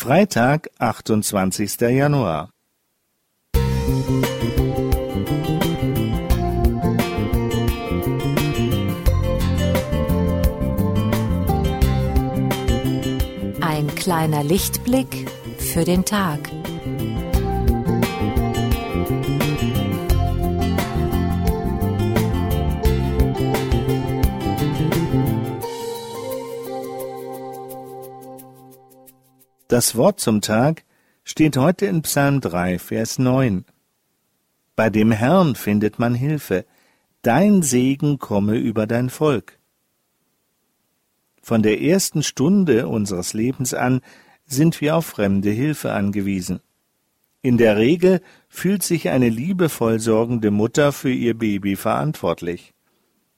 Freitag, 28. Januar. Ein kleiner Lichtblick für den Tag. Das Wort zum Tag steht heute in Psalm 3, Vers 9. Bei dem Herrn findet man Hilfe, dein Segen komme über dein Volk. Von der ersten Stunde unseres Lebens an sind wir auf fremde Hilfe angewiesen. In der Regel fühlt sich eine liebevoll sorgende Mutter für ihr Baby verantwortlich.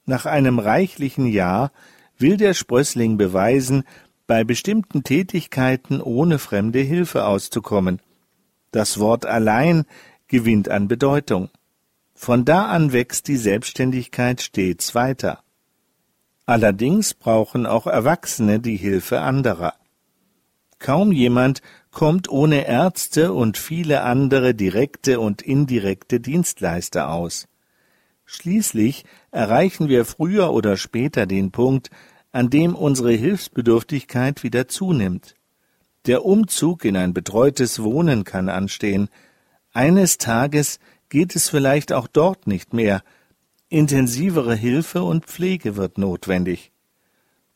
Nach einem reichlichen Jahr will der Sprössling beweisen, bei bestimmten Tätigkeiten ohne fremde Hilfe auszukommen. Das Wort allein gewinnt an Bedeutung. Von da an wächst die Selbstständigkeit stets weiter. Allerdings brauchen auch Erwachsene die Hilfe anderer. Kaum jemand kommt ohne Ärzte und viele andere direkte und indirekte Dienstleister aus. Schließlich erreichen wir früher oder später den Punkt, an dem unsere Hilfsbedürftigkeit wieder zunimmt. Der Umzug in ein betreutes Wohnen kann anstehen. Eines Tages geht es vielleicht auch dort nicht mehr. Intensivere Hilfe und Pflege wird notwendig.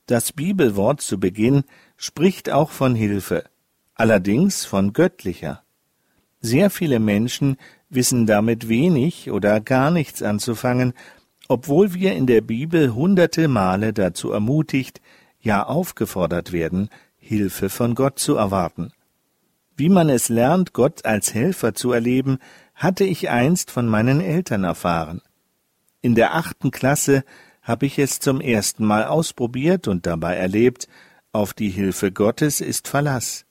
Das Bibelwort zu Beginn spricht auch von Hilfe, allerdings von göttlicher. Sehr viele Menschen wissen damit wenig oder gar nichts anzufangen, obwohl wir in der Bibel hunderte Male dazu ermutigt, ja aufgefordert werden, Hilfe von Gott zu erwarten. Wie man es lernt, Gott als Helfer zu erleben, hatte ich einst von meinen Eltern erfahren. In der achten Klasse habe ich es zum ersten Mal ausprobiert und dabei erlebt, auf die Hilfe Gottes ist Verlass.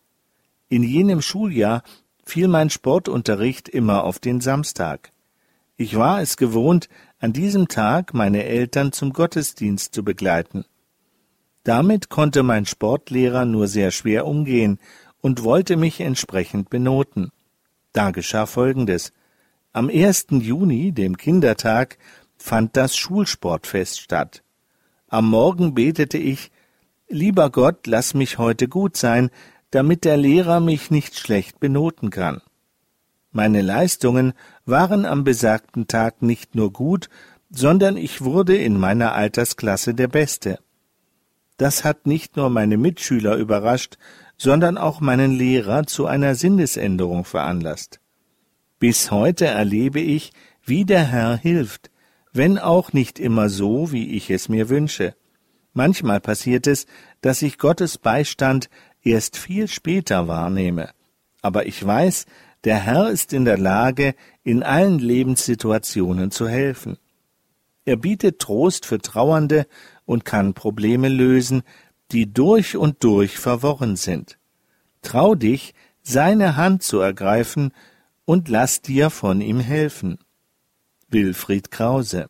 In jenem Schuljahr fiel mein Sportunterricht immer auf den Samstag. Ich war es gewohnt, an diesem Tag meine Eltern zum Gottesdienst zu begleiten. Damit konnte mein Sportlehrer nur sehr schwer umgehen und wollte mich entsprechend benoten. Da geschah Folgendes. Am 1. Juni, dem Kindertag, fand das Schulsportfest statt. Am Morgen betete ich, Lieber Gott, lass mich heute gut sein, damit der Lehrer mich nicht schlecht benoten kann. Meine Leistungen waren am besagten Tag nicht nur gut, sondern ich wurde in meiner Altersklasse der Beste. Das hat nicht nur meine Mitschüler überrascht, sondern auch meinen Lehrer zu einer Sinnesänderung veranlasst. Bis heute erlebe ich, wie der Herr hilft, wenn auch nicht immer so, wie ich es mir wünsche. Manchmal passiert es, dass ich Gottes Beistand erst viel später wahrnehme. Aber ich weiß, der Herr ist in der Lage, in allen Lebenssituationen zu helfen. Er bietet Trost für Trauernde und kann Probleme lösen, die durch und durch verworren sind. Trau dich, seine Hand zu ergreifen und lass dir von ihm helfen. Wilfried Krause